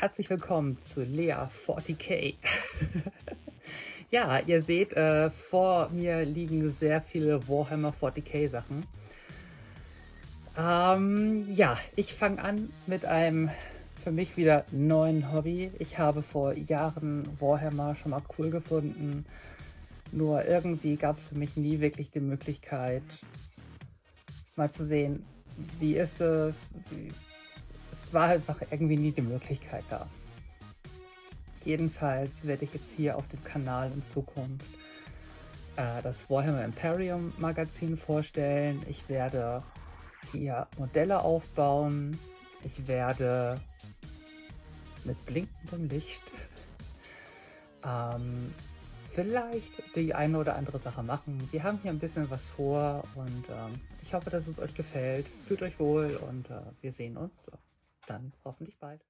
herzlich willkommen zu Lea 40k. ja, ihr seht, äh, vor mir liegen sehr viele Warhammer 40k Sachen. Ähm, ja, ich fange an mit einem für mich wieder neuen Hobby. Ich habe vor Jahren Warhammer schon mal cool gefunden. Nur irgendwie gab es für mich nie wirklich die Möglichkeit, mal zu sehen, wie ist es, wie war einfach irgendwie nie die Möglichkeit da. Jedenfalls werde ich jetzt hier auf dem Kanal in Zukunft äh, das Warhammer Imperium Magazin vorstellen. Ich werde hier Modelle aufbauen. Ich werde mit blinkendem Licht ähm, vielleicht die eine oder andere Sache machen. Wir haben hier ein bisschen was vor und ähm, ich hoffe, dass es euch gefällt. Fühlt euch wohl und äh, wir sehen uns dann hoffentlich bald.